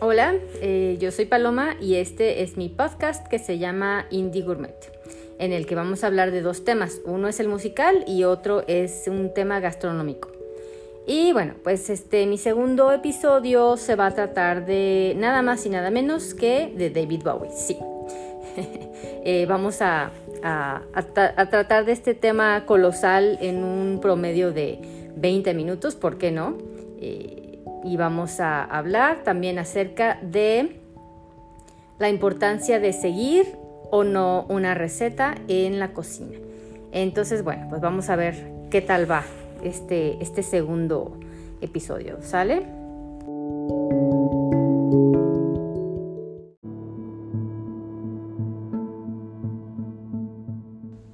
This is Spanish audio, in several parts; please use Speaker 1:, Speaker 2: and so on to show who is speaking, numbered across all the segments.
Speaker 1: Hola, eh, yo soy Paloma y este es mi podcast que se llama Indie Gourmet, en el que vamos a hablar de dos temas. Uno es el musical y otro es un tema gastronómico. Y bueno, pues este mi segundo episodio se va a tratar de nada más y nada menos que de David Bowie. Sí. Eh, vamos a, tratar de este tema colosal en un promedio de 20 minutos, ¿por qué no? Eh, y vamos a hablar también acerca de la importancia de seguir o no una receta en la cocina. Entonces, bueno, pues vamos a ver qué tal va este, este segundo episodio, ¿sale?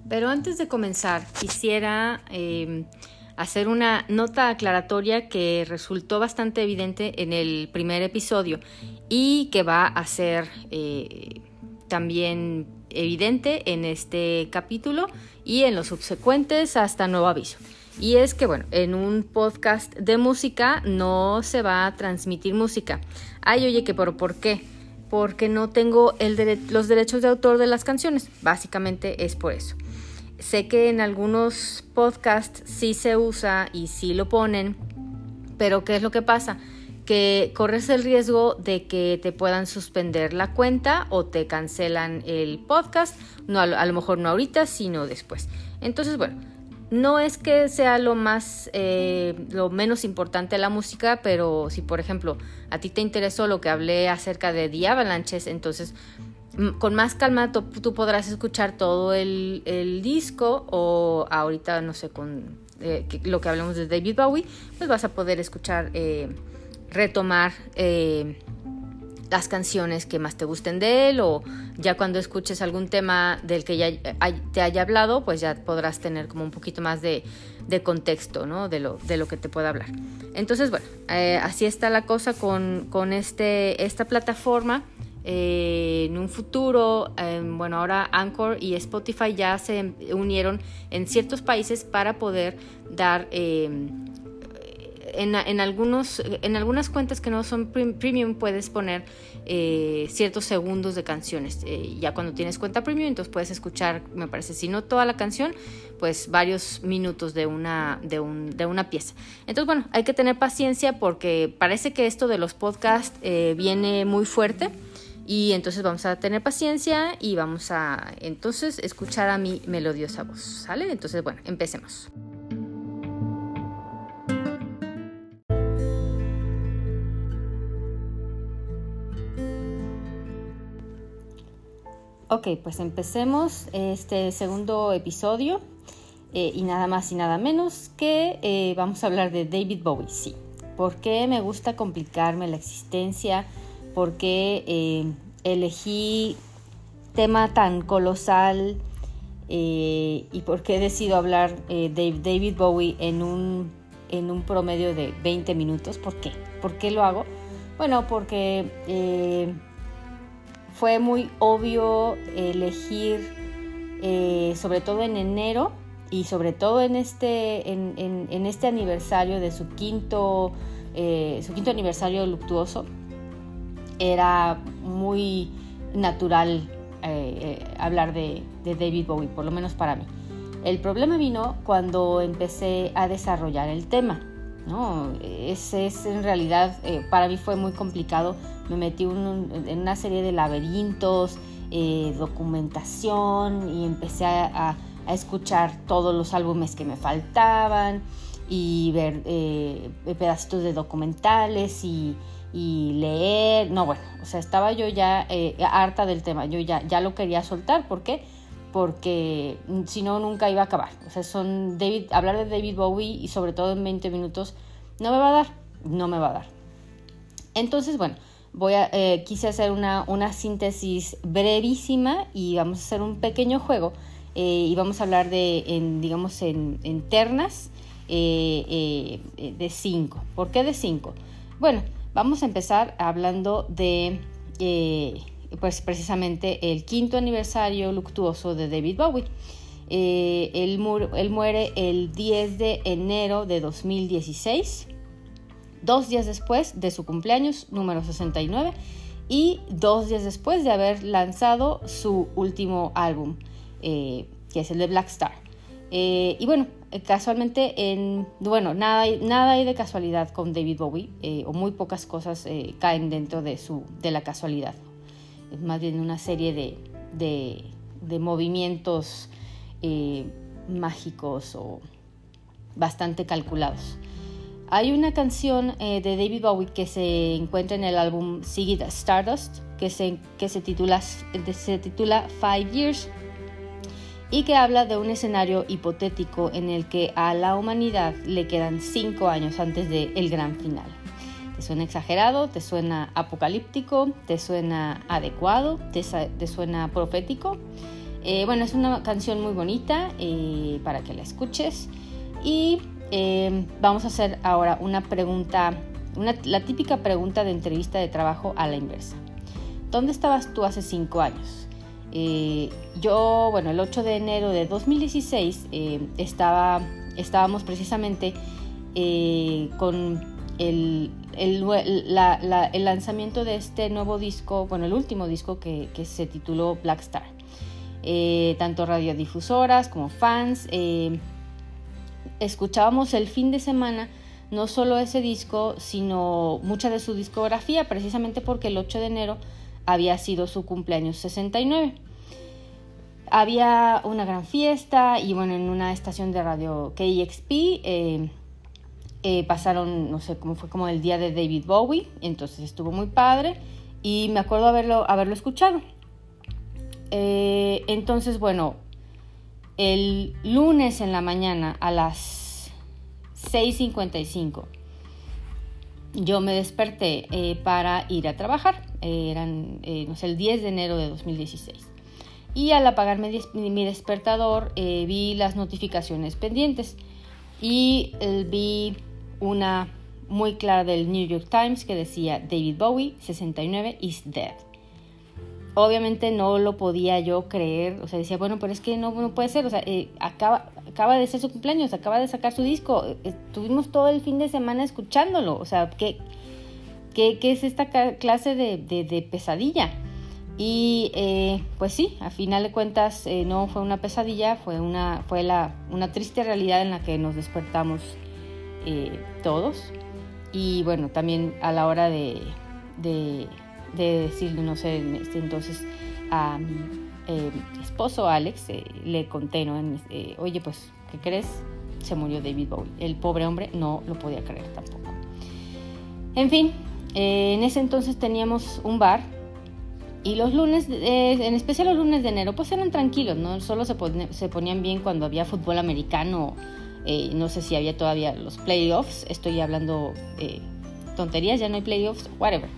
Speaker 1: Pero antes de comenzar, quisiera eh, hacer una nota aclaratoria que resultó bastante evidente en el primer episodio y que va a ser eh, también evidente en este capítulo y en los subsecuentes hasta nuevo aviso. Y es que, bueno, en un podcast de música no se va a transmitir música. Ay, oye, que pero ¿por qué? Porque no tengo los derechos de autor de las canciones. Básicamente es por eso. Sé que en algunos podcasts sí se usa y sí lo ponen, pero ¿qué es lo que pasa? Que corres el riesgo de que te puedan suspender la cuenta o te cancelan el podcast, no a lo, mejor no ahorita, sino después. Entonces, bueno, no es que sea lo más, eh, lo menos importante la música, pero si por ejemplo a ti te interesó lo que hablé acerca de The Avalanches, entonces con más calma tú, podrás escuchar todo el, disco o ahorita, no sé, con eh, lo que hablamos de David Bowie, pues vas a poder escuchar, eh, retomar eh, las canciones que más te gusten de él o ya cuando escuches algún tema del que ya te haya hablado, pues ya podrás tener como un poquito más de, contexto, ¿no? De lo, de lo que te pueda hablar. Entonces, bueno, así está la cosa con, con este, esta plataforma. Eh, en un futuro, em, bueno, ahora Anchor y Spotify ya se unieron en ciertos países para poder dar em, en, algunos, en algunas cuentas que no son premium puedes poner eh, ciertos segundos de canciones. Eh, ya cuando tienes cuenta premium, entonces puedes escuchar, me parece, si no toda la canción, pues varios minutos de una, de, un, de una pieza. Entonces, bueno, hay que tener paciencia porque parece que esto de los podcasts viene muy fuerte. Y entonces vamos a tener paciencia y vamos a entonces escuchar a mi melodiosa voz, ¿sale? Entonces, bueno, empecemos. Ok, pues empecemos este segundo episodio eh, y nada más y nada menos que eh, vamos a hablar de David Bowie, sí. ¿Por qué me gusta complicarme la existencia? Por qué eh, elegí tema tan colosal eh, y por qué decido hablar eh, de David Bowie en un, en un promedio de 20 minutos. ¿Por qué? ¿Por qué lo hago? Bueno, porque fue muy obvio elegir, sobre todo en enero y sobre todo en este, en, este aniversario de su quinto, su quinto aniversario luctuoso, era muy natural eh, eh, hablar de, David Bowie, por lo menos para mí. El problema vino cuando empecé a desarrollar el tema. ¿no? Ese es en realidad, eh, para mí fue muy complicado. Me metí en una serie de laberintos, documentación y empecé a, escuchar todos los álbumes que me faltaban y ver pedacitos de documentales y, y leer, no bueno, o sea, estaba yo ya eh, harta del tema, yo ya, ya lo quería soltar, ¿por qué? Porque si no, nunca iba a acabar. O sea, son David, hablar de David Bowie y sobre todo en 20 minutos, no me va a dar, no me va a dar. Entonces, bueno, voy a, eh, quise hacer una, una, síntesis brevísima y vamos a hacer un pequeño juego eh, y vamos a hablar de, en, digamos, en, en ternas de 5. ¿Por qué de 5? Bueno, Vamos a empezar hablando de, eh, pues precisamente el quinto aniversario luctuoso de David Bowie. Eh, él, muere el 10 de enero de 2016. dos días después de su cumpleaños número 69 y dos días después de haber lanzado su último álbum, eh, que es el de Black Star. Y bueno, casualmente, en, bueno, nada, nada hay de casualidad con David Bowie, o muy pocas cosas caen dentro de, su, de la casualidad. Es más bien una serie de, de, movimientos mágicos o bastante calculados. Hay una canción eh, de David Bowie que se encuentra en el álbum Ziggy Stardust que se, que se, titula, se titula Five Years y que habla de un escenario hipotético en el que a la humanidad le quedan cinco años antes del gran final. ¿Te suena exagerado? ¿Te suena apocalíptico? ¿Te suena adecuado? ¿Te, suena profético? Eh, bueno, es una canción muy bonita eh, para que la escuches. Y eh, vamos a hacer ahora una pregunta, la típica pregunta de entrevista de trabajo a la inversa. ¿Dónde estabas tú hace cinco años? Eh, yo, bueno, el 8 de enero de 2016 eh, estaba, estábamos precisamente con el, lanzamiento de este nuevo disco, bueno, el último disco que se tituló Black Star. tanto radiodifusoras como fans escuchábamos el fin de semana no solo ese disco, sino mucha de su discografía, precisamente porque el 8 de enero había sido su cumpleaños 69. Había una gran fiesta y bueno, en una estación de radio KXP eh, eh, pasaron, no sé cómo fue como el día de David Bowie, entonces estuvo muy padre y me acuerdo haberlo, haberlo escuchado. Eh, entonces, bueno, el lunes en la mañana a las 6.55 yo me desperté eh, para ir a trabajar. eran, eh, el 10 de enero de 2016. Y al apagar mi, despertador eh, vi las notificaciones pendientes y vi una muy clara del New York Times que decía David Bowie 69 is dead obviamente no lo podía yo creer, o sea, decía, bueno, pero es que no, no puede ser, o sea, eh, acaba, acaba de ser su cumpleaños, acaba de sacar su disco, estuvimos todo el fin de semana escuchándolo, o sea, ¿qué, qué, qué es esta clase de, de, pesadilla? Y eh, pues sí, a final de cuentas eh, no fue una pesadilla, fue, una, fue la, una triste realidad en la que nos despertamos todos. Y bueno, también a la hora de decirle, no sé, este, entonces a mi eh, esposo Alex eh, le conté, ¿no? Eh, Oye, pues, ¿qué crees? Se murió David Bowie. El pobre hombre no lo podía creer tampoco. En fin, en ese entonces teníamos un bar y los lunes, en especial los lunes de enero, pues eran tranquilos, ¿no? Solo se, se ponían bien cuando había fútbol americano, no sé si había todavía los playoffs, estoy hablando tonterías, ya no hay playoffs, whatever.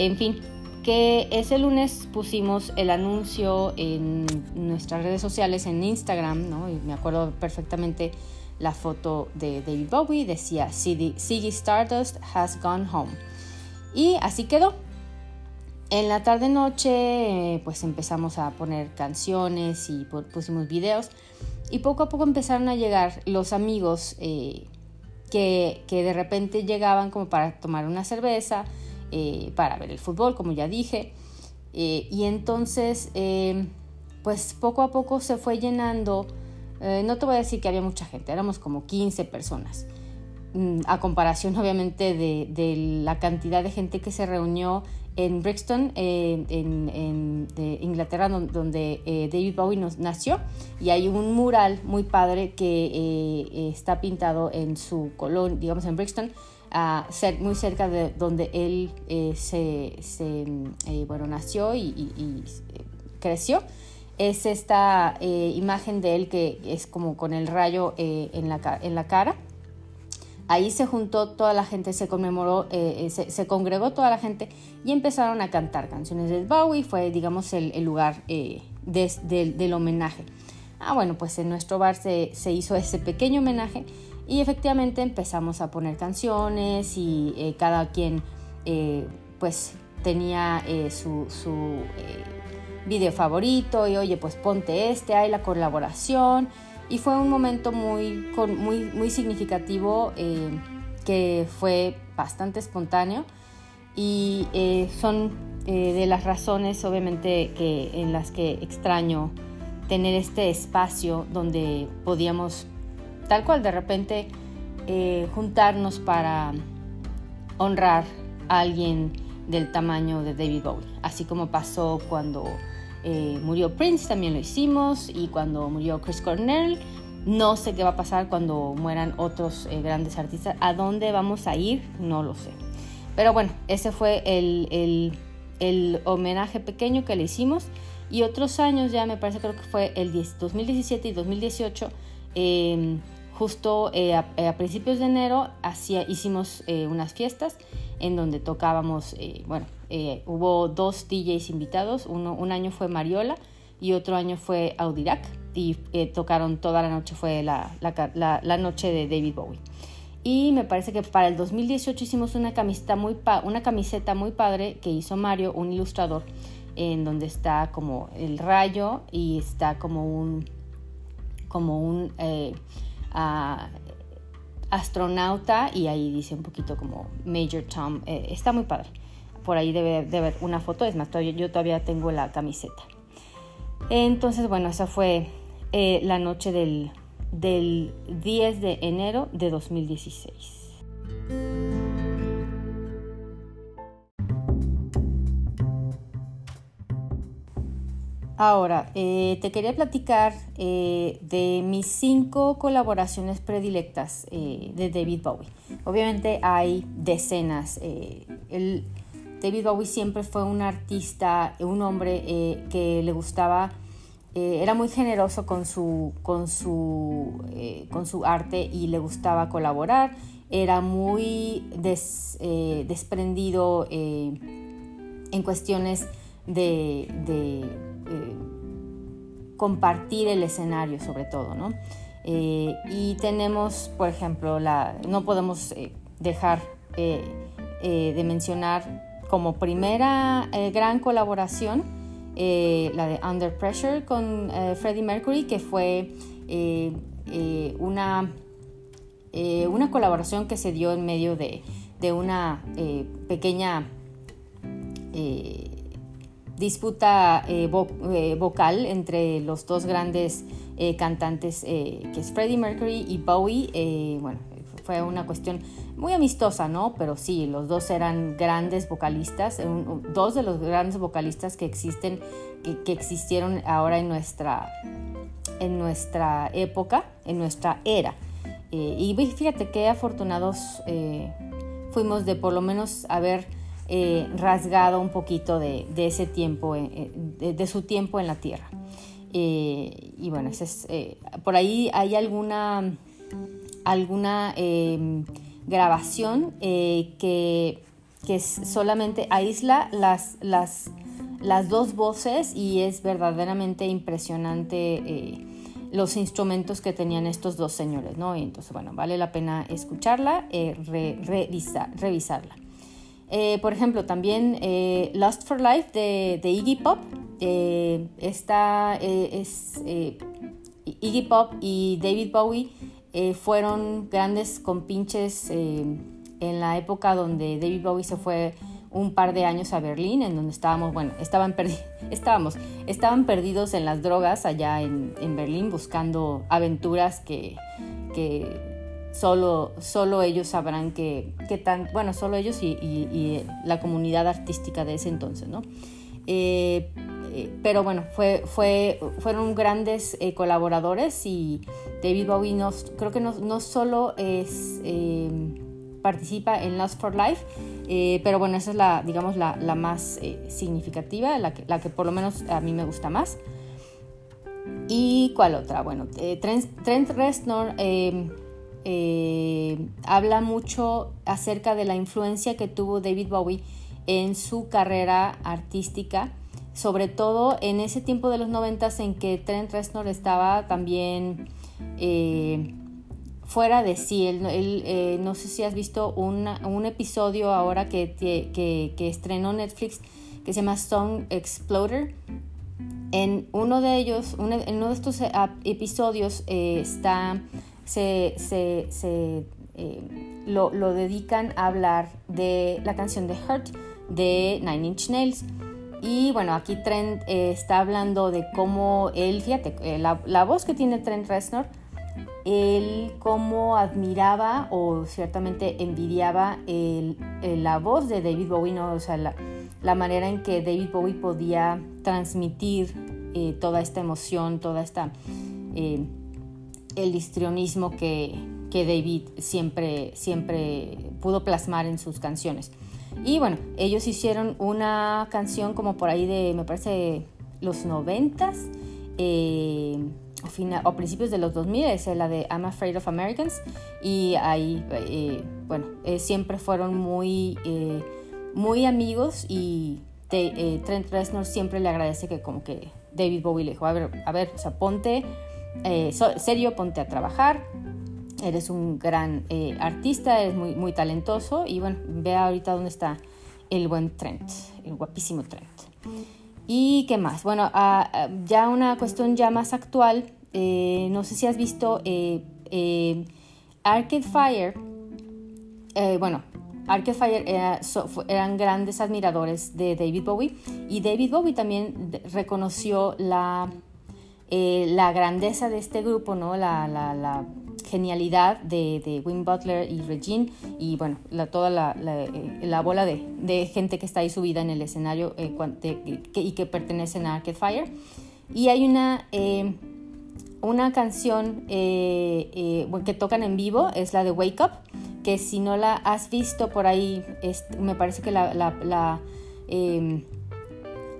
Speaker 1: En fin, que ese lunes pusimos el anuncio en nuestras redes sociales, en Instagram, ¿no? Y me acuerdo perfectamente la foto de David Bowie, decía Ziggy Stardust has gone home. Y así quedó. En la tarde-noche pues empezamos a poner canciones y pusimos videos y poco a poco empezaron a llegar los amigos eh, que, que de repente llegaban como para tomar una cerveza, eh, para ver el fútbol, como ya dije. Eh, y entonces, eh, pues poco a poco se fue llenando, no te voy a decir que había mucha gente, éramos como 15 personas, mm, a comparación obviamente de, la cantidad de gente que se reunió en Brixton, en, Inglaterra, donde, David Bowie nos, nació, y hay un mural muy padre que está pintado en su colón, digamos en Brixton, ser, muy cerca de donde él eh, se, eh, bueno, nació y, eh, creció. Es esta imagen de él que es como con el rayo en, la, en la cara. Ahí se juntó toda la gente, se conmemoró, se, congregó toda la gente y empezaron a cantar canciones de Bowie. Fue, digamos, el, lugar del homenaje. Ah, bueno, pues en nuestro bar se, se hizo ese pequeño homenaje y efectivamente empezamos a poner canciones y eh, cada quien eh, pues tenía eh, su, su video favorito y oye pues ponte este, hay la colaboración y fue un momento muy, muy, muy significativo que fue bastante espontáneo. Y son de las razones obviamente que, en las que extraño tener este espacio donde podíamos tal cual de repente juntarnos para honrar a alguien del tamaño de David Bowie, así como pasó cuando eh, murió Prince, también lo hicimos, y cuando murió Chris Cornell, no sé qué va a pasar cuando mueran otros eh, grandes artistas, a dónde vamos a ir, no lo sé. Pero bueno, ese fue el, el, homenaje pequeño que le hicimos, y otros años ya me parece creo que fue el 2017 y 2018, justo eh, a, principios de enero hacía, hicimos eh, unas fiestas en donde tocábamos, eh, bueno, hubo dos DJs invitados, Uno, un año fue Mariola y otro año fue Audirac y tocaron toda la noche, fue la, la, noche de David Bowie. Y me parece que para el 2018 hicimos una camiseta muy, una camiseta muy padre que hizo Mario, un ilustrador, en donde está como el rayo y está como un, como un astronauta y ahí dice un poquito como Major Tom. Eh, está muy padre. Por ahí debe de haber una foto, es más, yo todavía tengo la camiseta. Entonces, bueno, esa fue eh, la noche del, del 10 de enero de 2016. Ahora, eh, te quería platicar eh, de mis cinco colaboraciones predilectas eh, de David Bowie. Obviamente hay decenas. David Bowie siempre fue un artista, un hombre que le gustaba, era muy generoso con su, con, su, con su arte y le gustaba colaborar. Era muy desprendido en cuestiones de compartir el escenario sobre todo, ¿no? Eh, y tenemos, por ejemplo, la, no podemos eh, dejar de mencionar como primera gran colaboración la de Under Pressure con Freddie Mercury, que fue una, una colaboración que se dio en medio de, de una pequeña disputa eh, eh, vocal entre los dos grandes eh, cantantes, que es Freddie Mercury y Bowie. bueno, fue una cuestión muy amistosa, ¿no? Pero sí, los dos eran grandes vocalistas, dos de los grandes vocalistas que existen, que, existieron ahora en nuestra, en nuestra época, en nuestra era. y fíjate qué afortunados fuimos de por lo menos haber eh, rasgado un poquito de, ese tiempo, eh, eh, de, su tiempo en la Tierra. y bueno, por ahí hay alguna, alguna em, grabación que, que solamente aísla las, las, las dos voces y es verdaderamente impresionante los instrumentos que tenían estos dos señores, ¿no? entonces, bueno, vale la pena escucharla, revisarla. Eh, por ejemplo, también eh, Lost for Life de, Iggy Pop. Eh, esta es Iggy Pop y David Bowie fueron grandes compinches en la época donde David Bowie se fue un par de años a Berlín, en donde estábamos, bueno, estaban, estábamos, estaban perdidos en las drogas allá en, en Berlín buscando aventuras que, que solo, solo ellos sabrán que, tan, bueno, solo ellos y, la comunidad artística de ese entonces, ¿no? Eh, eh, pero bueno, fue, fue, fueron grandes eh, colaboradores y David Bowie creo que no, solo es, participa en Lost for Life, pero bueno, esa es la, digamos, la, más significativa, la que, la que por lo menos a mí me gusta más. ¿Y cuál otra? Bueno, Trent, Trent Reznor eh, habla mucho acerca de la influencia que tuvo David Bowie en su carrera artística, sobre todo en ese tiempo de los noventas en que Trent Reznor estaba también eh, fuera de sí. Él, eh, no sé si has visto un episodio ahora que, que, estrenó Netflix que se llama Song Exploder. En uno de ellos, en uno de estos episodios está se, lo, lo, dedican a hablar de la canción de Hurt de Nine Inch Nails. Y bueno, aquí Trent está hablando de cómo él, fíjate, la, la voz que tiene Trent Reznor él cómo admiraba o ciertamente envidiaba la voz de David Bowie, ¿no? o sea, la, manera en que David Bowie podía transmitir eh, toda esta emoción, toda esta eh, el histrionismo que, que, David siempre, siempre pudo plasmar en sus canciones. Y bueno, ellos hicieron una canción como por ahí de, me parece, los noventas. Eh, o principios de los 2000 es la de I'm Afraid of Americans y ahí, eh, bueno, eh, siempre fueron muy, eh, muy amigos y Trent Reznor siempre le agradece que como que David Bowie le dijo, a ver, a ver, o ponte, serio, ponte a trabajar, eres un gran artista, eres muy, muy talentoso. Y bueno, ve ahorita dónde está el buen Trent, el guapísimo Trent. ¿Y qué más? Bueno, ah, ah, ya una cuestión ya más actual, eh, no sé si has visto eh, eh, Arcade Fire, bueno, Arcade Fire eran grandes admiradores de David Bowie. Y David Bowie también reconoció la, la grandeza de este grupo, ¿no? la, la, genialidad de, de Wim Butler y Regine y bueno, toda la, la bola de, de, gente que está ahí subida en el escenario y que pertenecen a Arcade Fire. Y hay una una canción eh, eh, que tocan en vivo es la de Wake Up, que si no la has visto por ahí, me parece que la, la,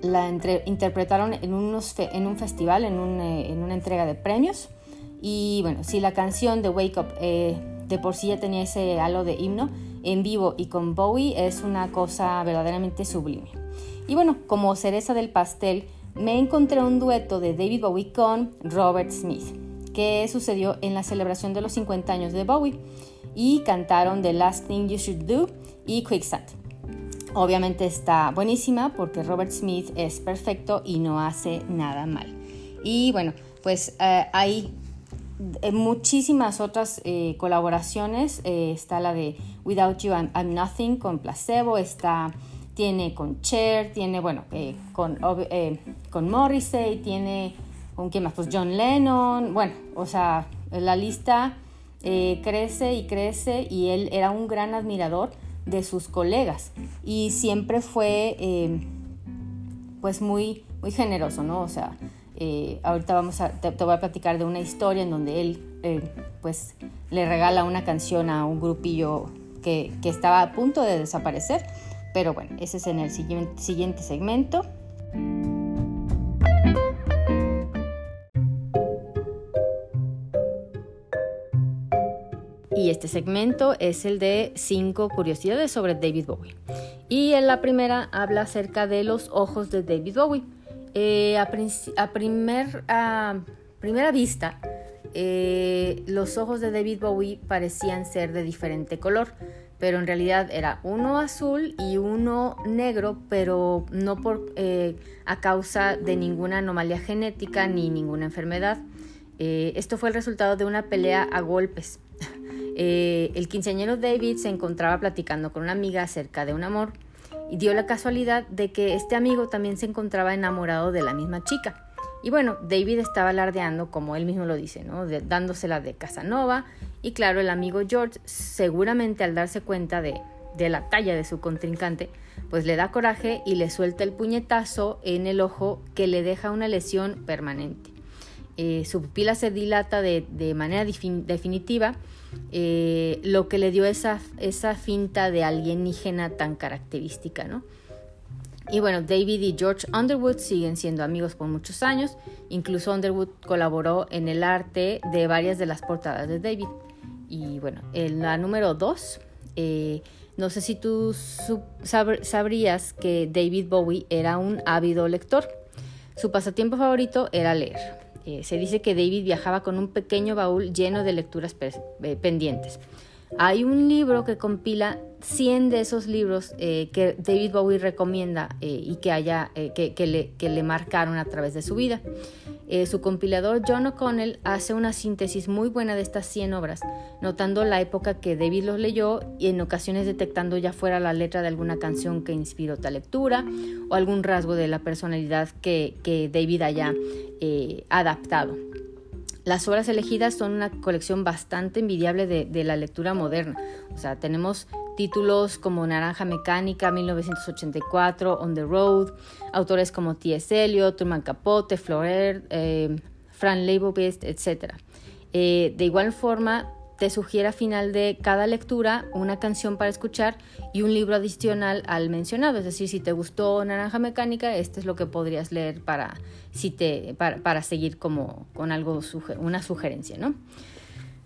Speaker 1: em, interpretaron en, un festival, eh, en, una entrega de premios. Y bueno, si la canción de Wake Up de por sí ya tenía ese halo de himno, en vivo y con Bowie es una cosa verdaderamente sublime. Y bueno, como cereza del pastel, me encontré un dueto de David Bowie con Robert Smith, que sucedió en la celebración de los 50 años de Bowie, y cantaron The Last Thing You Should Do y Quicksand. Obviamente está buenísima porque Robert Smith es perfecto y no hace nada mal. Y bueno, pues eh, hay eh, muchísimas otras eh, colaboraciones. está la de Without You I'm Nothing con Placebo, está tiene con Cher, tiene, bueno, con, con Morrissey, tiene con quién más, pues John Lennon, bueno, o sea, la lista crece y crece y él era un gran admirador de sus colegas y siempre fue pues muy, muy generoso, ¿no? O sea, ahorita vamos a, te, voy a platicar de una historia en donde él pues le regala una canción a un grupillo que, que estaba a punto de desaparecer pero bueno, ese es en el siguiente segmento. Y este segmento es el de 5 curiosidades sobre David Bowie. Y en la primera habla acerca de los ojos de David Bowie. Eh, a, primer, primera vista, eh, los ojos de David Bowie parecían ser de diferente color pero en realidad era uno azul y uno negro, pero no por, eh, a causa de ninguna anomalía genética ni ninguna enfermedad. Esto fue el resultado de una pelea a golpes. Eh, el quinceañero David se encontraba platicando con una amiga acerca de un amor y dio la casualidad de que este amigo también se encontraba enamorado de la misma chica. Y bueno, David estaba alardeando, como él mismo lo dice, dándosela de Casanova. Y claro, el amigo George, seguramente al darse cuenta de, la talla de su contrincante, pues le da coraje y le suelta el puñetazo en el ojo que le deja una lesión permanente. Eh, su pupila se dilata de, manera definitiva, eh, lo que le dio esa, esa finta de alienígena tan característica, ¿no? Y bueno, David y George Underwood siguen siendo amigos por muchos años. Incluso Underwood colaboró en el arte de varias de las portadas de David. Y bueno, en la número 2, eh, no sé si tú sabrías que David Bowie era un ávido lector. Su pasatiempo favorito era leer. Eh, se dice que David viajaba con un pequeño baúl lleno de lecturas eh, pendientes. Hay un libro que compila 100 de esos libros eh, que David Bowie recomienda eh, y eh, que, le, marcaron a través de su vida. su compilador John O'Connell hace una síntesis muy buena de estas 100 obras, notando la época que David los leyó y en ocasiones detectando ya fuera la letra de alguna canción que inspiró tal lectura o algún rasgo de la personalidad que, que David haya adaptado. Las obras elegidas son una colección bastante envidiable de, la lectura moderna. O sea, tenemos títulos como Naranja Mecánica, 1984, On the Road, autores como T.S. Eliot, Truman Capote, Florer, eh, Fran Leibovitz, etc. Eh, de igual forma, te sugiere a final de cada lectura una canción para escuchar y un libro adicional al mencionado. Es decir, si te gustó Naranja Mecánica, este es lo que podrías leer para, si te, para, seguir como con algo, una sugerencia, ¿no?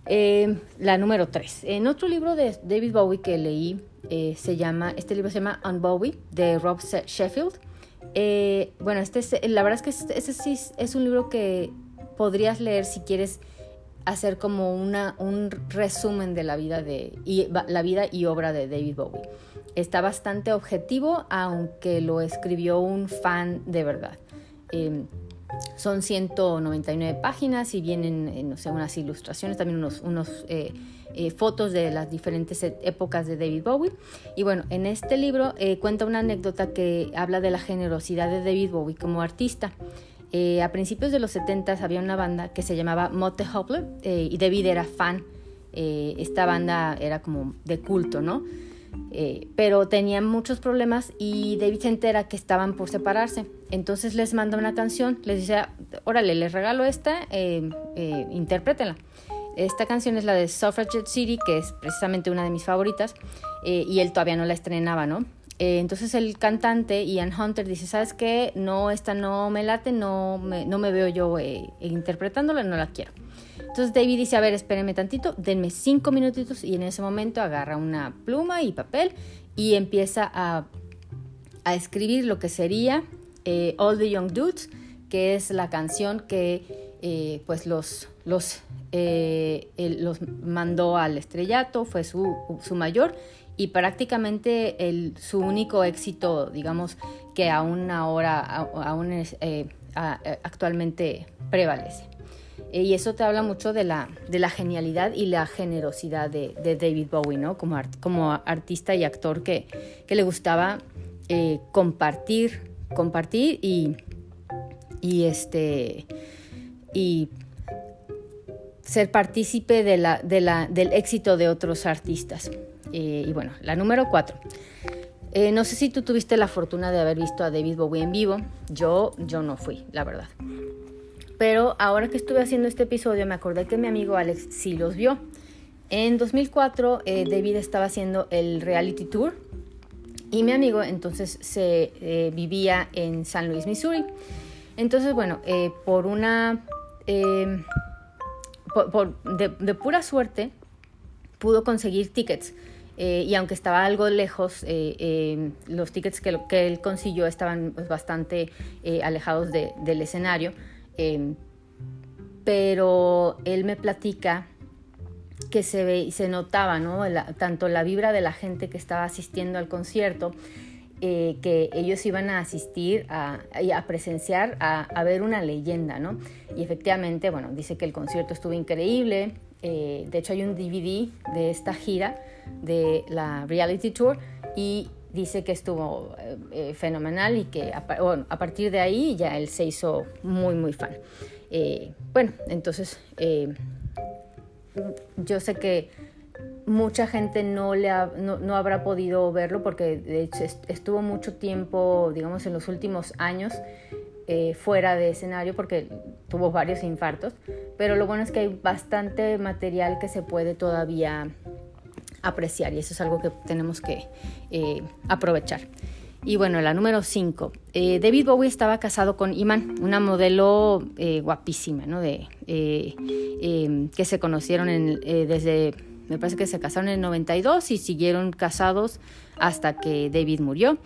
Speaker 1: Eh, la número 3. En otro libro de David Bowie que leí, eh, se llama, este libro se llama On Bowie, de Rob Sheffield. Eh, bueno, este es, la verdad es que este, sí es un libro que podrías leer si quieres hacer como una, un resumen de la vida, de, y, la vida y obra de David Bowie. Está bastante objetivo, aunque lo escribió un fan de verdad. Son 199 páginas y vienen, eh, no sé, unas ilustraciones, también unos, unos eh, eh, fotos de las diferentes e, épocas de David Bowie. Y bueno, en este libro cuenta una anécdota que habla de la generosidad de David Bowie como artista. A principios de los 70 había una banda que se llamaba Motte Hopler y David era fan. esta banda era como de culto, ¿no? Eh, pero tenían muchos problemas y David se entera que estaban por separarse. Entonces les manda una canción, les dice, órale, les regalo esta, eh, eh, interprétenla. Esta canción es la de Suffragette City, que es precisamente una de mis favoritas, y él todavía no la estrenaba, ¿no? Entonces el cantante Ian Hunter dice, ¿sabes qué? No, esta no me late, no me, no me veo yo interpretándola, no la quiero. Entonces David dice, a ver, espérenme tantito, denme cinco minutitos y en ese momento agarra una pluma y papel y empieza a, escribir lo que sería eh, All the Young Dudes, que es la canción que eh, pues los, los, eh, los mandó al estrellato, fue su, mayor y prácticamente su único éxito, digamos, que aún ahora, aún actualmente prevalece. Eh, y eso te habla mucho de la, de la genialidad y la generosidad de, David Bowie, ¿no? Como, como artista y actor que, que le gustaba eh, compartir, compartir y, y, este, y ser partícipe del éxito de otros artistas. Eh, y bueno, la número cuatro. no sé si tú tuviste la fortuna de haber visto a David Bowie en vivo. Yo, yo no fui, la verdad. Pero ahora que estuve haciendo este episodio me acordé que mi amigo Alex sí los vio. En 2004 eh, David estaba haciendo el reality tour y mi amigo entonces se eh, vivía en San Luis, Missouri. Entonces, bueno, eh, por una... Em, de, pura suerte pudo conseguir tickets. Y aunque estaba algo lejos, em, los tickets que, él consiguió estaban pues, bastante alejados del escenario. Pero él me platica que se ve se notaba, ¿no? tanto la vibra de la gente que estaba asistiendo al concierto, eh, que ellos iban a asistir a, a presenciar, a, ver una leyenda, ¿no? Y efectivamente, bueno, dice que el concierto estuvo increíble. Eh, de hecho, hay un DVD de esta gira de la Reality Tour y dice que estuvo eh, eh, fenomenal y que a, a, partir de ahí ya él se hizo muy, muy fan. Bueno, entonces yo sé que mucha gente no, le no, habrá podido verlo porque de hecho estuvo mucho tiempo, digamos, en los últimos años fuera de escenario porque tuvo varios infartos, pero lo bueno es que hay bastante material que se puede todavía apreciar y eso es algo que tenemos que eh, aprovechar. Y bueno, la número 5. Eh, David Bowie estaba casado con Iman, una modelo eh, guapísima, ¿no? De, que se conocieron desde, me parece que se casaron en el 92 y siguieron casados hasta que David murió.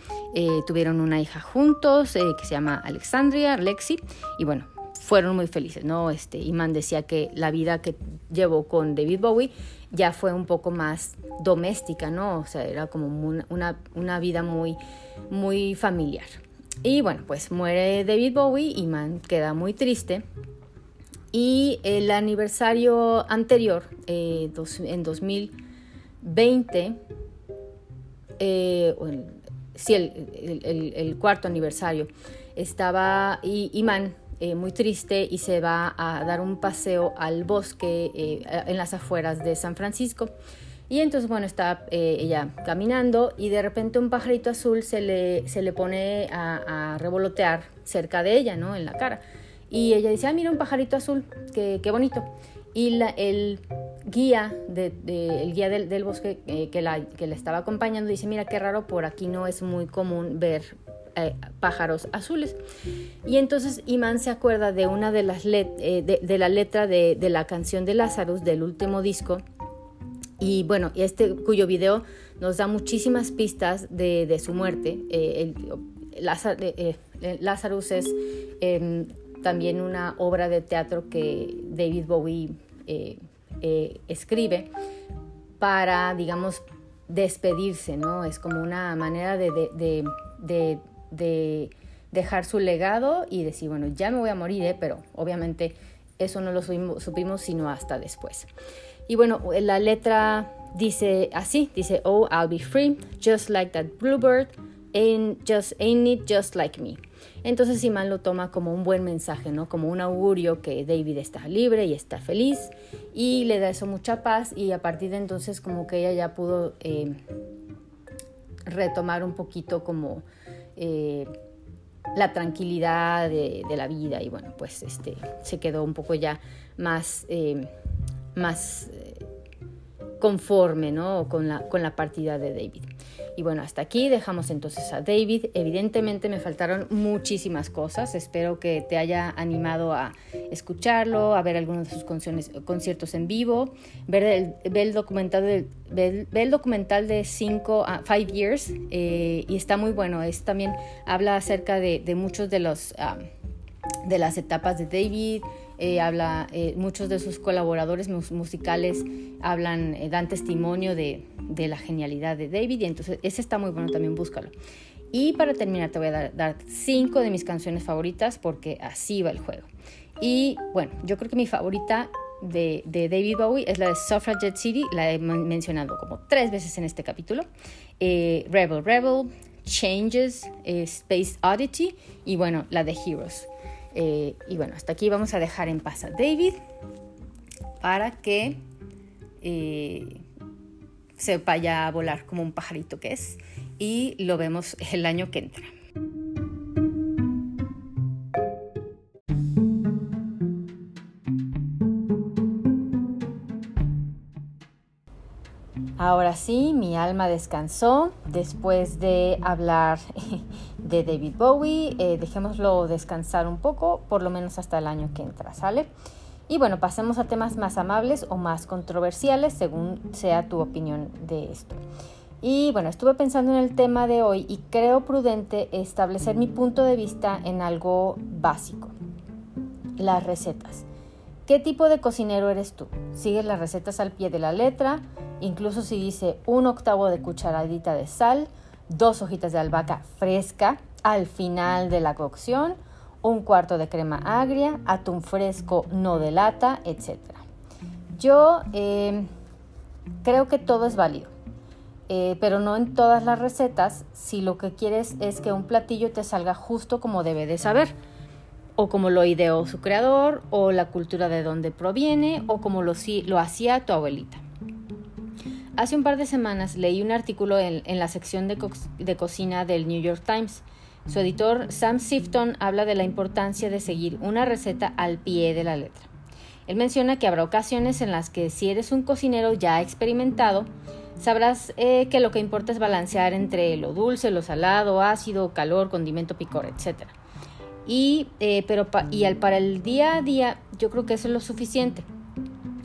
Speaker 1: tuvieron una hija juntos que se llama Alexandria, Lexi, y bueno, fueron muy felices, ¿no? Este, Iman decía que la vida que llevó con David Bowie ya fue un poco más doméstica, ¿no? O sea, era como una, una vida muy, muy familiar. Y bueno, pues muere David Bowie, Iman queda muy triste. Y el aniversario anterior, eh, en 2020, eh, sí, el, cuarto aniversario, estaba Iman eh, muy triste y se va a dar un paseo al bosque eh, en las afueras de San Francisco. Y entonces, bueno, está eh, ella caminando y de repente un pajarito azul se le, se le pone a, revolotear cerca de ella, ¿no? En la cara. Y ella dice, ah, mira un pajarito azul, qué, qué bonito. Y la, el guía, de, guía del, bosque que, la, que la estaba acompañando dice, mira qué raro, por aquí no es muy común ver eh, pájaros azules. Y entonces Iman se acuerda de una de las eh, de, la letra de, la canción de Lazarus del último disco. Y bueno, este cuyo video nos da muchísimas pistas de, su muerte. Eh, Lazarus es em, también una obra de teatro que David Bowie escribe para, digamos, despedirse, ¿no? Es como una manera de, de dejar su legado y decir, bueno, ya me voy a morir, ¿eh? pero obviamente eso no lo supimos, sino hasta después. Y bueno, la letra dice así, dice, oh, I'll be free, just like that bluebird, ain't, just, ain't it just like me. Entonces Simán lo toma como un buen mensaje, ¿no? Como un augurio que David está libre y está feliz y le da eso mucha paz y a partir de entonces como que ella ya pudo eh, retomar un poquito como eh, la tranquilidad de, la vida y bueno, pues este, se quedó un poco ya más, eh, más conforme ¿no? con, la, con la partida de David. Y bueno, hasta aquí dejamos entonces a David. Evidentemente me faltaron muchísimas cosas. Espero que te haya animado a escucharlo, a ver algunos de sus conciertos en vivo, ver el, documental, de, el documental de cinco, Five Years. Eh, y está muy bueno. Es también habla acerca de, muchos de los... Ah, de las etapas de David, eh, habla, eh, muchos de sus colaboradores musicales hablan, eh, dan testimonio de, la genialidad de David y entonces ese está muy bueno también, búscalo. Y para terminar te voy a dar, cinco de mis canciones favoritas porque así va el juego. Y bueno, yo creo que mi favorita de, David Bowie es la de Suffragette City, la he mencionado como tres veces en este capítulo. Rebel Rebel, Changes, Space Oddity y bueno, la de Heroes. Eh, y bueno, hasta aquí vamos a dejar en paz a David para que eh, se vaya a volar como un pajarito que es y lo vemos el año que entra. Ahora sí, mi alma descansó después de hablar de David Bowie. Eh, dejémoslo descansar un poco, por lo menos hasta el año que entra, ¿sale? Y bueno, pasemos a temas más amables o más controversiales, según sea tu opinión de esto. Y bueno, estuve pensando en el tema de hoy y creo prudente establecer mi punto de vista en algo básico, las recetas. ¿Qué tipo de cocinero eres tú? ¿Sigues las recetas al pie de la letra? Incluso si dice un octavo de cucharadita de sal, dos hojitas de albahaca fresca al final de la cocción, un cuarto de crema agria, atún fresco no de lata, etc. Yo eh, creo que todo es válido, eh, pero no en todas las recetas si lo que quieres es que un platillo te salga justo como debe de saber o como lo ideó su creador, o la cultura de donde proviene, o como lo, hacía tu abuelita. Hace un par de semanas leí un artículo en, la sección de, de, cocina del New York Times. Su editor Sam Sifton habla de la importancia de seguir una receta al pie de la letra. Él menciona que habrá ocasiones en las que si eres un cocinero ya experimentado, sabrás eh, que lo que importa es balancear entre lo dulce, lo salado, ácido, calor, condimento, picor, etc. Y, eh, pero y al, para el día a día, yo creo que eso es lo suficiente.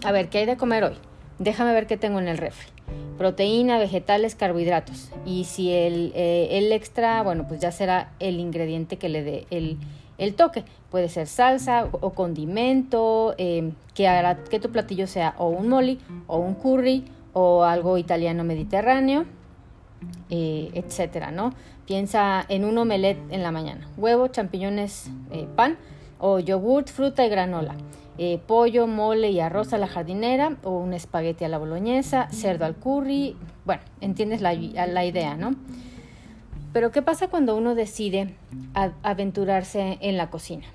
Speaker 1: A ver, ¿qué hay de comer hoy? Déjame ver qué tengo en el refri. Proteína, vegetales, carbohidratos. Y si el, eh, el extra, bueno, pues ya será el ingrediente que le dé el, el toque. Puede ser salsa o condimento, em, que hará que tu platillo sea o un molly o un curry o algo italiano mediterráneo, eh, etcétera, ¿no? Piensa en un omelette en la mañana, huevo, champiñones, eh, pan o yogurt, fruta y granola. Eh, pollo, mole y arroz a la jardinera o un espagueti a la boloñesa, cerdo al curry. Bueno, entiendes la, la idea, ¿no? Pero ¿qué pasa cuando uno decide aventurarse en la cocina?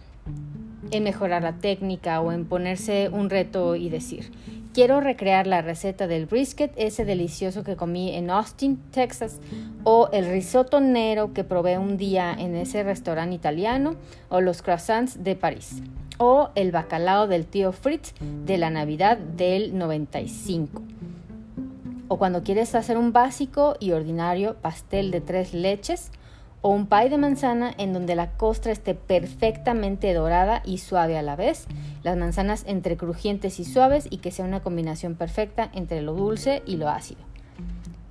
Speaker 1: En mejorar la técnica o en ponerse un reto y decir, quiero recrear la receta del brisket, ese delicioso que comí en Austin, Texas, o el risotto nero que probé un día en ese restaurante italiano, o los croissants de París, o el bacalao del tío Fritz de la Navidad del 95 o cuando quieres hacer un básico y ordinario pastel de tres leches o un pie de manzana en donde la costra esté perfectamente dorada y suave a la vez, las manzanas entre crujientes y suaves y que sea una combinación perfecta entre lo dulce y lo ácido.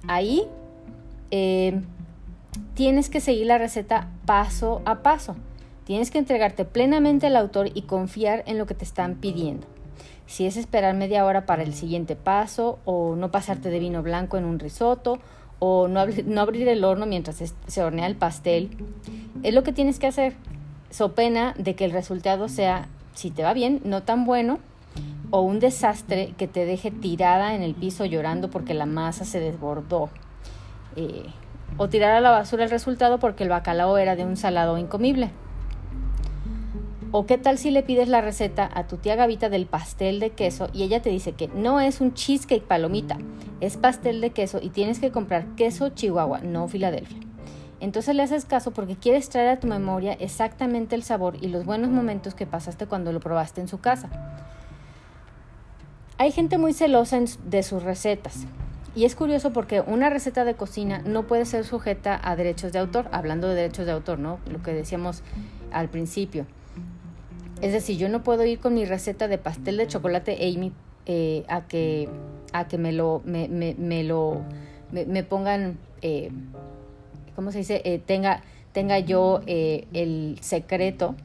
Speaker 1: Ahí eh, tienes que seguir la receta paso a paso. Tienes que entregarte plenamente al autor y confiar en lo que te están pidiendo si es esperar media hora para el siguiente paso, o no pasarte de vino blanco en un risotto, o no, abrir el horno mientras se hornea el pastel. Es lo que tienes que hacer, so pena de que el resultado sea, si te va bien, no tan bueno, o un desastre que te deje tirada en el piso llorando porque la masa se desbordó. Eh, o tirar a la basura el resultado porque el bacalao era de un salado incomible. O qué tal si le pides la receta a tu tía Gavita del pastel de queso y ella te dice que no es un cheesecake palomita, es pastel de queso y tienes que comprar queso Chihuahua, no Filadelfia. Entonces le haces caso porque quieres traer a tu memoria exactamente el sabor y los buenos momentos que pasaste cuando lo probaste en su casa. Hay gente muy celosa de sus recetas. Y es curioso porque una receta de cocina no puede ser sujeta a derechos de autor, hablando de derechos de autor, ¿no? Lo que decíamos al principio. Es decir, yo no puedo ir con mi receta de pastel de chocolate Amy eh, a que a que me lo me, me, lo me, pongan eh, ¿cómo se dice? Eh, tenga tenga yo el secreto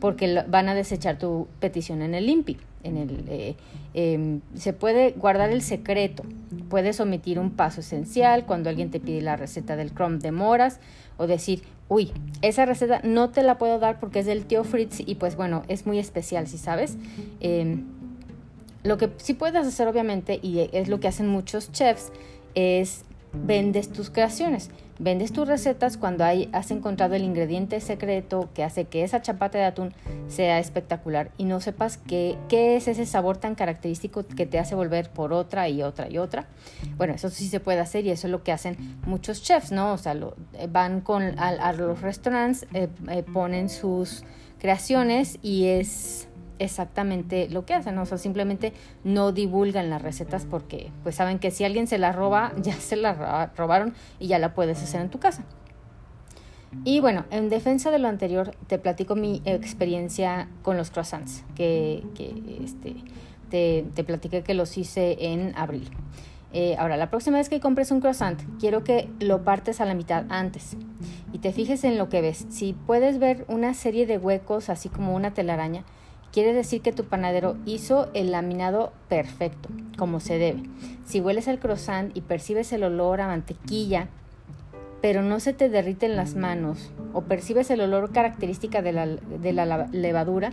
Speaker 1: porque van a desechar tu petición en el INPI. En el, em, se puede guardar el secreto, puedes omitir un paso esencial cuando alguien te pide la receta del Chrome de moras o decir, uy, esa receta no te la puedo dar porque es del tío Fritz y pues bueno, es muy especial, si sabes. Em, lo que sí puedes hacer obviamente, y es lo que hacen muchos chefs, es vendes tus creaciones. Vendes tus recetas cuando hay, has encontrado el ingrediente secreto que hace que esa chapata de atún sea espectacular y no sepas qué, qué es ese sabor tan característico que te hace volver por otra y otra y otra. Bueno, eso sí se puede hacer y eso es lo que hacen muchos chefs, ¿no? O sea, eh, van con, a, los restaurantes, eh, eh, ponen sus creaciones y es exactamente lo que hacen, o sea, simplemente no divulgan las recetas porque pues saben que si alguien se la roba, ya se la robaron y ya la puedes hacer en tu casa. Y bueno, en defensa de lo anterior, te platico mi experiencia con los croissants, que, este, te, te platiqué que los hice en abril. Eh, ahora, la próxima vez que compres un croissant, quiero que lo partes a la mitad antes y te fijes en lo que ves. Si puedes ver una serie de huecos, así como una telaraña, Quiere decir que tu panadero hizo el laminado perfecto, como se debe. Si hueles el croissant y percibes el olor a mantequilla, pero no se te derriten las manos, o percibes el olor característica de la, de la levadura,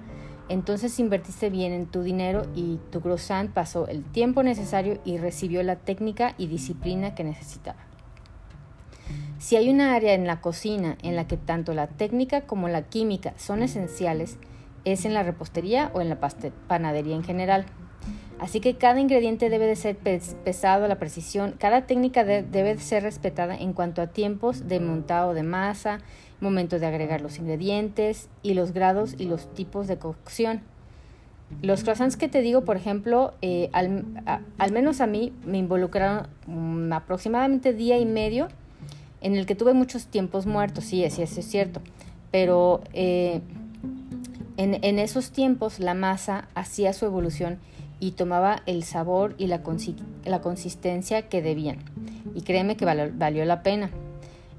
Speaker 1: entonces invertiste bien en tu dinero y tu croissant pasó el tiempo necesario y recibió la técnica y disciplina que necesitaba. Si hay una área en la cocina en la que tanto la técnica como la química son esenciales, es en la repostería o en la panadería en general. Así que cada ingrediente debe de ser pesado a la precisión, cada técnica debe de ser respetada en cuanto a tiempos de montado de masa, momento de agregar los ingredientes y los grados y los tipos de cocción. Los croissants que te digo, por ejemplo, eh, al, menos a mí me involucraron aproximadamente día y medio en el que tuve muchos tiempos muertos, sí, sí, eso es cierto, pero eh, en, esos tiempos la masa hacía su evolución y tomaba el sabor y la, consistencia que debían. Y créeme que valió, la pena.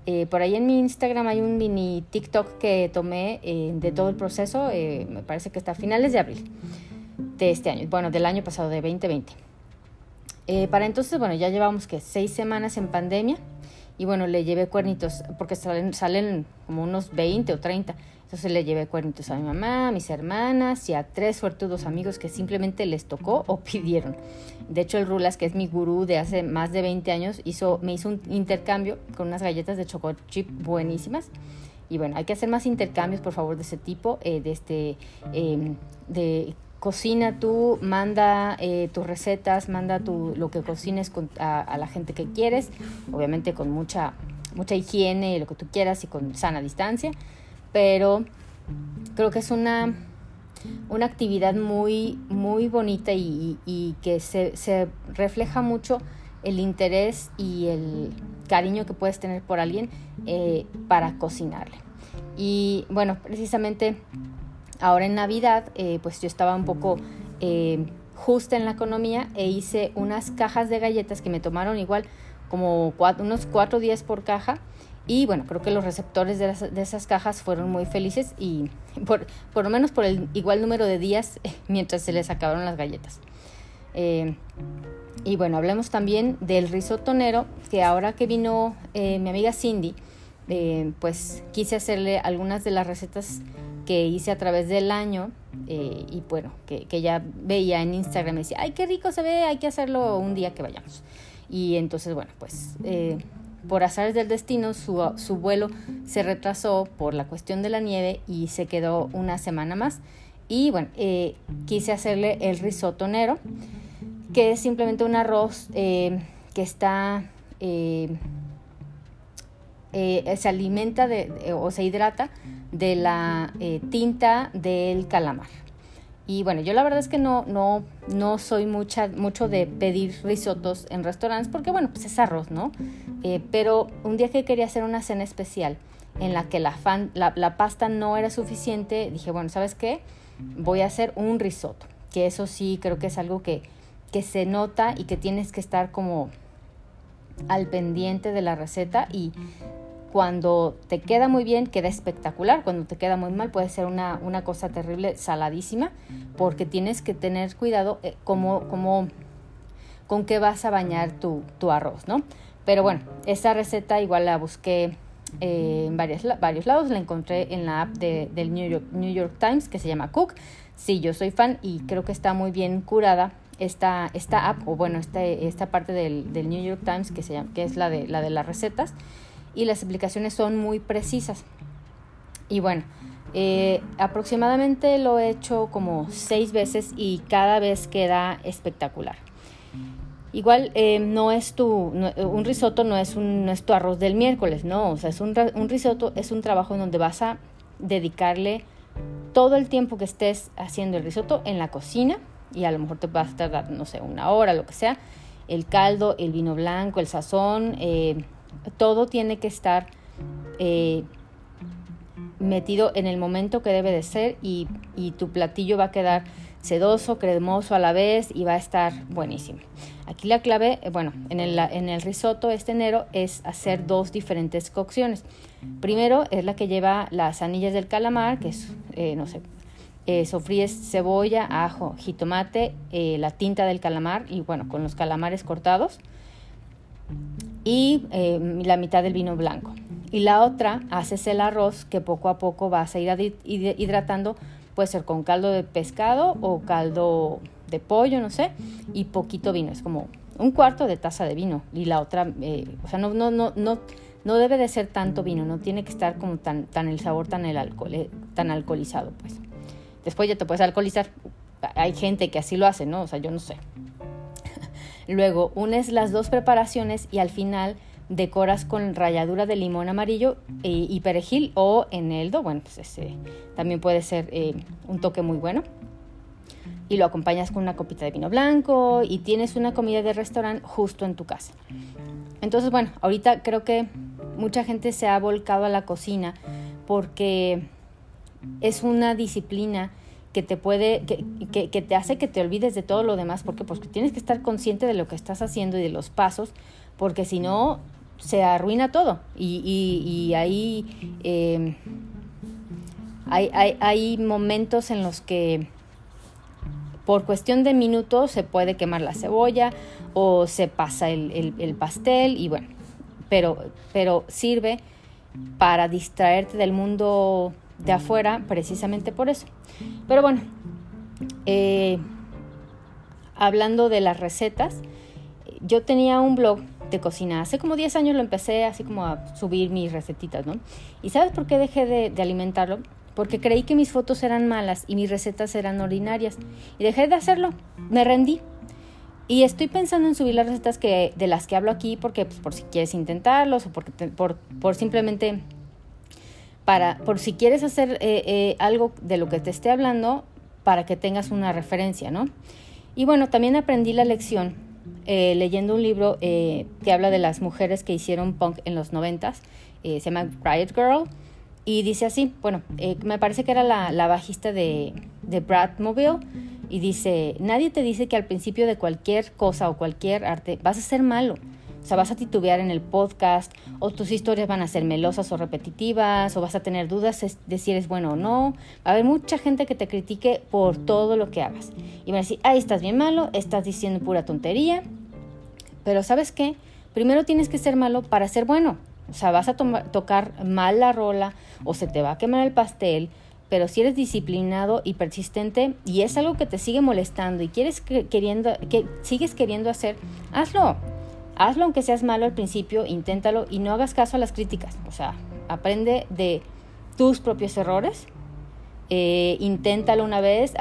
Speaker 1: Eh, por ahí en mi Instagram hay un mini TikTok que tomé eh, de todo el proceso, eh, me parece que está a finales de abril de este año, bueno, del año pasado, de 2020. para entonces, bueno, ya llevamos que seis semanas en pandemia y bueno, le llevé cuernitos, porque salen, salen como unos 20 o 30. Entonces le llevé cuernitos a mi mamá, a mis hermanas y a tres suertudos amigos que simplemente les tocó o pidieron. De hecho, el Rulas, que es mi gurú de hace más de 20 años, hizo, me hizo un intercambio con unas galletas de chocolate chip buenísimas. Y bueno, hay que hacer más intercambios, por favor, de ese tipo, eh, de este, em, de cocina tú, manda eh, tus recetas, manda tu, lo que cocines a, a, la gente que quieres, obviamente con mucha, mucha higiene, lo que tú quieras y con sana distancia pero creo que es una, una actividad muy, muy bonita y, que se, refleja mucho el interés y el cariño que puedes tener por alguien eh, para cocinarle. Y bueno, precisamente ahora en Navidad, eh, pues yo estaba un poco eh, justa en la economía e hice unas cajas de galletas que me tomaron igual como unos cuatro días por caja y bueno, creo que los receptores de, esas cajas fueron muy felices y por, por, lo menos por el igual número de días mientras se les acabaron las galletas. Eh, y bueno, hablemos también del risotonero, que ahora que vino mi amiga Cindy, pues quise hacerle algunas de las recetas que hice a través del año y bueno, que, que ella veía en Instagram y decía, ay, qué rico se ve, hay que hacerlo un día que vayamos. Y entonces, bueno, pues por azares del destino, su, su, vuelo se retrasó por la cuestión de la nieve y se quedó una semana más. Y bueno, eh, quise hacerle el risotto nero, que es simplemente un arroz eh, que está... Eh, se alimenta de, o se hidrata de la tinta del calamar. Y bueno, yo la verdad es que no, no, no soy mucha, mucho de pedir risotos en restaurantes porque bueno, pues es arroz, ¿no? Eh, pero un día que quería hacer una cena especial en la que la, la, pasta no era suficiente, dije, bueno, ¿sabes qué? Voy a hacer un risotto, que eso sí creo que es algo que, que se nota y que tienes que estar como al pendiente de la receta y cuando te queda muy bien, queda espectacular. Cuando te queda muy mal, puede ser una, una cosa terrible, saladísima, porque tienes que tener cuidado eh, como, con qué vas a bañar tu, tu, arroz, ¿no? Pero bueno, esta receta igual la busqué eh, en varios, varios lados. La encontré en la app de, del New York, New York Times que se llama Cook. Sí, yo soy fan y creo que está muy bien curada esta, esta app, o bueno, esta, esta parte del, del New York Times que, se llama, que es la de, la de las recetas y las explicaciones son muy precisas. Y bueno, eh, aproximadamente lo he hecho como seis veces y cada vez queda espectacular. Igual eh, no es tu, un risotto no es, un, no es tu arroz del miércoles, no, o sea, es un, un risotto es un trabajo en donde vas a dedicarle todo el tiempo que estés haciendo el risotto en la cocina y a lo mejor te vas a tardar, no sé, una hora, lo que sea, el caldo, el vino blanco, el sazón, eh, todo tiene que estar eh, metido en el momento que debe de ser y, tu platillo va a quedar sedoso, cremoso a la vez y va a estar buenísimo. Aquí la clave, eh, bueno, en el, en el risotto este enero es hacer dos diferentes cocciones. Primero es la que lleva las anillas del calamar, que es, no sé, sofríes cebolla, ajo, jitomate, la tinta del calamar y bueno, con los calamares cortados y eh, la mitad del vino blanco. Y la otra, haces el arroz que poco a poco vas a ir hidratando, puede ser con caldo de pescado o caldo de pollo, no sé, y poquito vino, es como un cuarto de taza de vino. Y la otra, eh, o sea, no, no, no, no, no debe de ser tanto vino, no tiene que estar como tan, tan el sabor tan, el alcohol, eh, tan alcoholizado, pues. Después ya te puedes alcoholizar. Hay gente que así lo hace, ¿no? O sea, yo no sé. Luego unes las dos preparaciones y al final decoras con ralladura de limón amarillo y perejil o eneldo. Bueno, pues ese también puede ser eh, un toque muy bueno. Y lo acompañas con una copita de vino blanco y tienes una comida de restaurante justo en tu casa. Entonces, bueno, ahorita creo que mucha gente se ha volcado a la cocina porque es una disciplina que te puede, que, que, te hace que te olvides de todo lo demás, porque pues tienes que estar consciente de lo que estás haciendo y de los pasos, porque si no, se arruina todo. Y, ahí em, hay, hay, momentos en los que por cuestión de minutos se puede quemar la cebolla o se pasa el, pastel y bueno, pero, pero sirve para distraerte del mundo de afuera precisamente por eso. Pero bueno, eh, hablando de las recetas, yo tenía un blog de cocina. Hace como 10 años lo empecé así como a subir mis recetitas, ¿no? ¿Y sabes por qué dejé de, alimentarlo? Porque creí que mis fotos eran malas y mis recetas eran ordinarias. Y dejé de hacerlo. Me rendí. Y estoy pensando en subir las recetas que, de las que hablo aquí porque pues, por si quieres intentarlos o porque por, por simplemente para, por si quieres hacer eh, eh, algo de lo que te esté hablando, para que tengas una referencia, ¿no? Y bueno, también aprendí la lección eh, leyendo un libro que habla de las mujeres que hicieron punk en los noventas, se llama Riot Girl, y dice así, bueno, me parece que era la, la bajista de, de Brad Mobile, y dice, nadie te dice que al principio de cualquier cosa o cualquier arte vas a ser malo o sea, vas a titubear en el podcast, o tus historias van a ser melosas o repetitivas, o vas a tener dudas de si eres bueno o no. Va a haber mucha gente que te critique por todo lo que hagas. Y van a decir, ay, estás bien malo, estás diciendo pura tontería. Pero ¿sabes qué? Primero tienes que ser malo para ser bueno. O sea, vas a tocar mal la rola o se te va a quemar el pastel, pero si eres disciplinado y persistente y es algo que te sigue molestando y quieres queriendo que sigues queriendo hacer, hazlo. Hazlo aunque seas malo al principio, inténtalo y no hagas caso a las críticas. O sea, aprende de tus propios errores, eh, inténtalo una vez,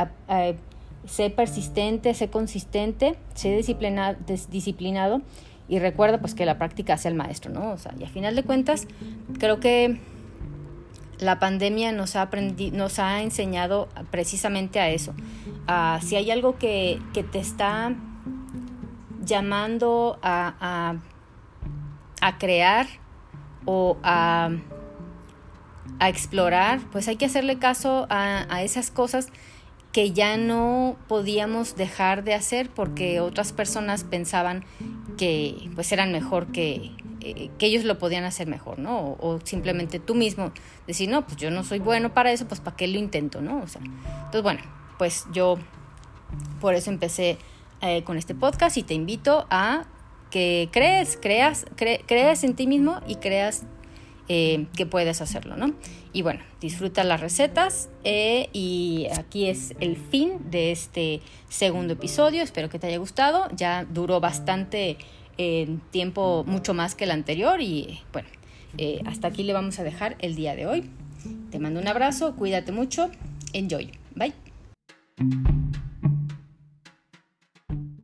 Speaker 1: sé persistente, sé consistente, sé disciplinado, disciplinado y recuerda pues que la práctica hace el maestro, ¿no? O sea, y a final de cuentas, creo que la pandemia nos ha, nos ha enseñado precisamente a eso. si hay algo que, que te está llamando a, a, crear o a, a, explorar, pues hay que hacerle caso a, a, esas cosas que ya no podíamos dejar de hacer porque otras personas pensaban que pues eran mejor que, eh, que ellos lo podían hacer mejor, ¿no? O, o, simplemente tú mismo decir, no, pues yo no soy bueno para eso, pues para qué lo intento, ¿no? O sea, entonces bueno, pues yo por eso empecé eh, con este podcast y te invito a que crees, creas, creas en ti mismo y creas eh, que puedes hacerlo, ¿no? Y bueno, disfruta las recetas eh, y aquí es el fin de este segundo episodio. Espero que te haya gustado. Ya duró bastante tiempo, mucho más que el anterior y bueno, hasta aquí le vamos a dejar el día de hoy. Te mando un abrazo, cuídate mucho, enjoy, bye.